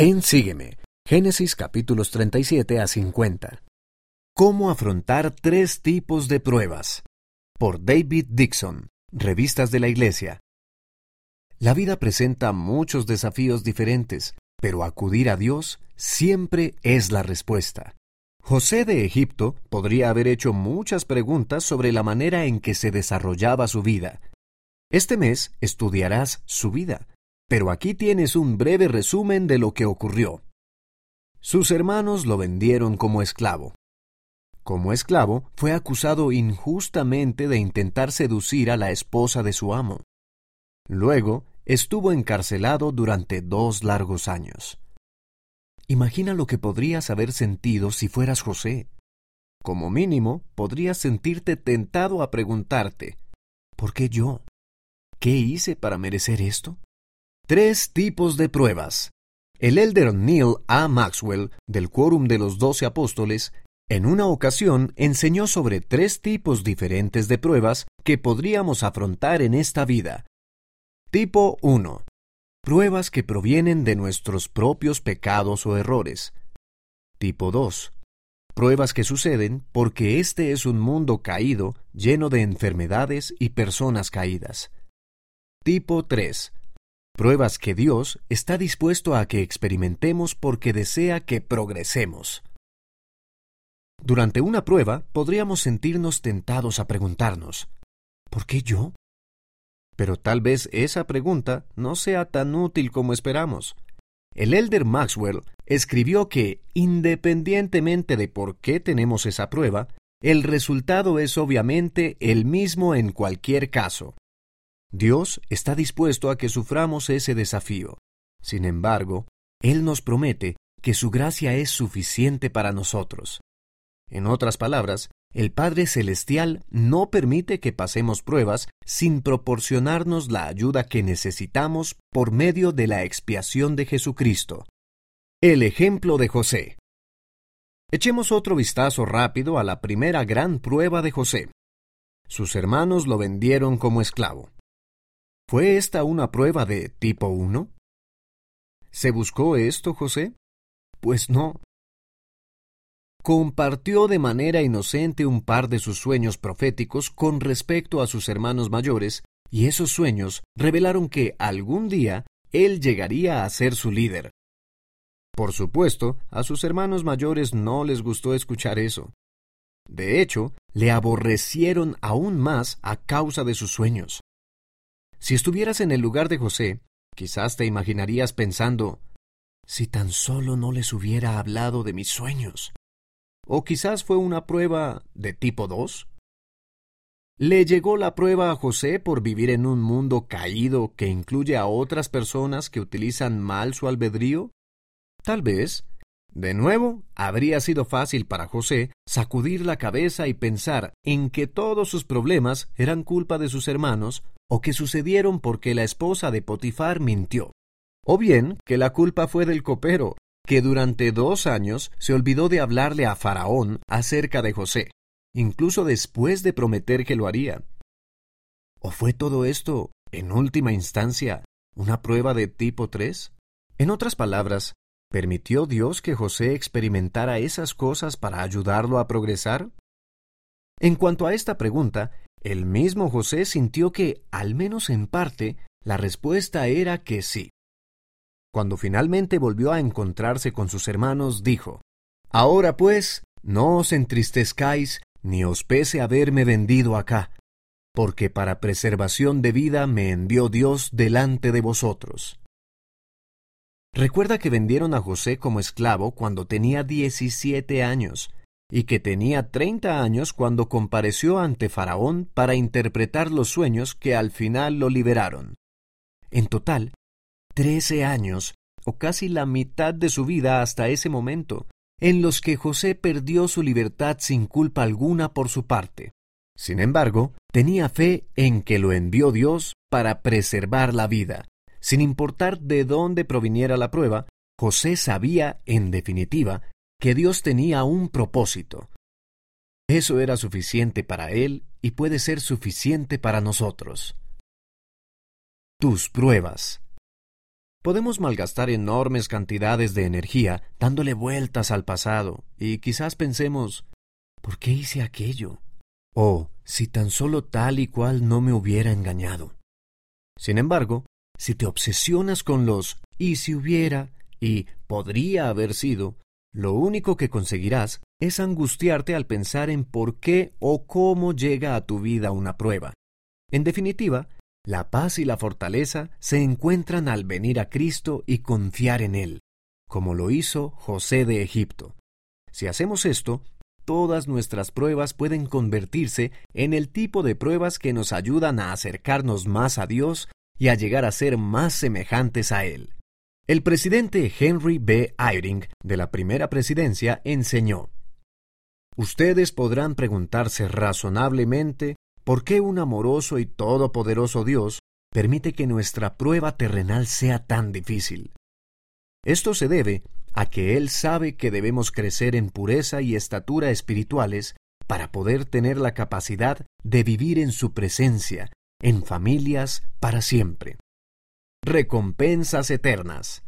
Ven, sígueme. Génesis capítulos 37 a 50. ¿Cómo afrontar tres tipos de pruebas? Por David Dixon, Revistas de la Iglesia. La vida presenta muchos desafíos diferentes, pero acudir a Dios siempre es la respuesta. José de Egipto podría haber hecho muchas preguntas sobre la manera en que se desarrollaba su vida. Este mes estudiarás su vida, pero aquí tienes un breve resumen de lo que ocurrió. Sus hermanos lo vendieron como esclavo. Como esclavo, fue acusado injustamente de intentar seducir a la esposa de su amo. Luego, estuvo encarcelado durante dos largos años. Imagina lo que podrías haber sentido si fueras José. Como mínimo, podrías sentirte tentado a preguntarte, ¿por qué yo? ¿Qué hice para merecer esto? Tres tipos de pruebas. El elder Neil A. Maxwell, del Quórum de los Doce Apóstoles, en una ocasión enseñó sobre tres tipos diferentes de pruebas que podríamos afrontar en esta vida. Tipo 1. Pruebas que provienen de nuestros propios pecados o errores. Tipo 2. Pruebas que suceden porque este es un mundo caído, lleno de enfermedades y personas caídas. Tipo 3 Pruebas que Dios está dispuesto a que experimentemos porque desea que progresemos. Durante una prueba podríamos sentirnos tentados a preguntarnos, ¿por qué yo? Pero tal vez esa pregunta no sea tan útil como esperamos. El elder Maxwell escribió que, independientemente de por qué tenemos esa prueba, el resultado es obviamente el mismo en cualquier caso. Dios está dispuesto a que suframos ese desafío. Sin embargo, Él nos promete que su gracia es suficiente para nosotros. En otras palabras, el Padre Celestial no permite que pasemos pruebas sin proporcionarnos la ayuda que necesitamos por medio de la expiación de Jesucristo. El ejemplo de José. Echemos otro vistazo rápido a la primera gran prueba de José. Sus hermanos lo vendieron como esclavo. ¿Fue esta una prueba de tipo 1? ¿Se buscó esto, José? Pues no. Compartió de manera inocente un par de sus sueños proféticos con respecto a sus hermanos mayores, y esos sueños revelaron que algún día él llegaría a ser su líder. Por supuesto, a sus hermanos mayores no les gustó escuchar eso. De hecho, le aborrecieron aún más a causa de sus sueños. Si estuvieras en el lugar de José, quizás te imaginarías pensando, si tan solo no les hubiera hablado de mis sueños. O quizás fue una prueba de tipo 2. ¿Le llegó la prueba a José por vivir en un mundo caído que incluye a otras personas que utilizan mal su albedrío? Tal vez. De nuevo, habría sido fácil para José sacudir la cabeza y pensar en que todos sus problemas eran culpa de sus hermanos o que sucedieron porque la esposa de Potifar mintió, o bien que la culpa fue del copero, que durante dos años se olvidó de hablarle a Faraón acerca de José, incluso después de prometer que lo haría. ¿O fue todo esto, en última instancia, una prueba de tipo 3? En otras palabras, ¿permitió Dios que José experimentara esas cosas para ayudarlo a progresar? En cuanto a esta pregunta, el mismo José sintió que, al menos en parte, la respuesta era que sí. Cuando finalmente volvió a encontrarse con sus hermanos, dijo, Ahora pues, no os entristezcáis, ni os pese haberme vendido acá, porque para preservación de vida me envió Dios delante de vosotros. Recuerda que vendieron a José como esclavo cuando tenía diecisiete años, y que tenía treinta años cuando compareció ante Faraón para interpretar los sueños que al final lo liberaron. En total, trece años, o casi la mitad de su vida hasta ese momento, en los que José perdió su libertad sin culpa alguna por su parte. Sin embargo, tenía fe en que lo envió Dios para preservar la vida. Sin importar de dónde proviniera la prueba, José sabía, en definitiva, que Dios tenía un propósito. Eso era suficiente para Él y puede ser suficiente para nosotros. Tus pruebas. Podemos malgastar enormes cantidades de energía dándole vueltas al pasado y quizás pensemos, ¿por qué hice aquello? O si tan solo tal y cual no me hubiera engañado. Sin embargo, si te obsesionas con los y si hubiera y podría haber sido, lo único que conseguirás es angustiarte al pensar en por qué o cómo llega a tu vida una prueba. En definitiva, la paz y la fortaleza se encuentran al venir a Cristo y confiar en Él, como lo hizo José de Egipto. Si hacemos esto, todas nuestras pruebas pueden convertirse en el tipo de pruebas que nos ayudan a acercarnos más a Dios y a llegar a ser más semejantes a Él. El presidente Henry B. Eyring de la primera presidencia enseñó, Ustedes podrán preguntarse razonablemente por qué un amoroso y todopoderoso Dios permite que nuestra prueba terrenal sea tan difícil. Esto se debe a que Él sabe que debemos crecer en pureza y estatura espirituales para poder tener la capacidad de vivir en su presencia, en familias para siempre recompensas eternas.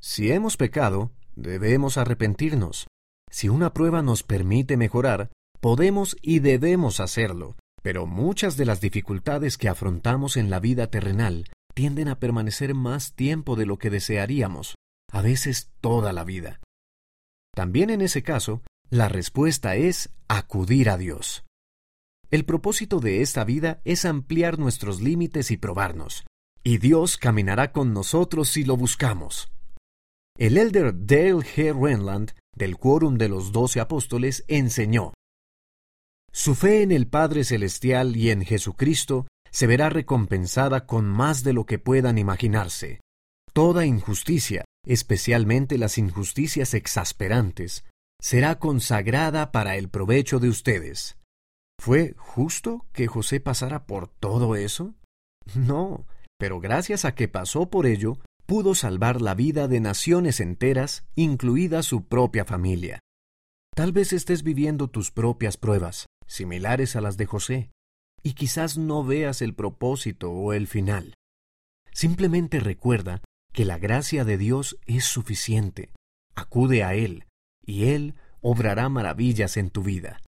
Si hemos pecado, debemos arrepentirnos. Si una prueba nos permite mejorar, podemos y debemos hacerlo, pero muchas de las dificultades que afrontamos en la vida terrenal tienden a permanecer más tiempo de lo que desearíamos, a veces toda la vida. También en ese caso, la respuesta es acudir a Dios. El propósito de esta vida es ampliar nuestros límites y probarnos, y Dios caminará con nosotros si lo buscamos. El elder Dale G. Renland, del Quórum de los Doce Apóstoles, enseñó, Su fe en el Padre Celestial y en Jesucristo se verá recompensada con más de lo que puedan imaginarse. Toda injusticia, especialmente las injusticias exasperantes, será consagrada para el provecho de ustedes. ¿Fue justo que José pasara por todo eso? No, pero gracias a que pasó por ello, pudo salvar la vida de naciones enteras, incluida su propia familia. Tal vez estés viviendo tus propias pruebas, similares a las de José, y quizás no veas el propósito o el final. Simplemente recuerda que la gracia de Dios es suficiente. Acude a Él, y Él obrará maravillas en tu vida.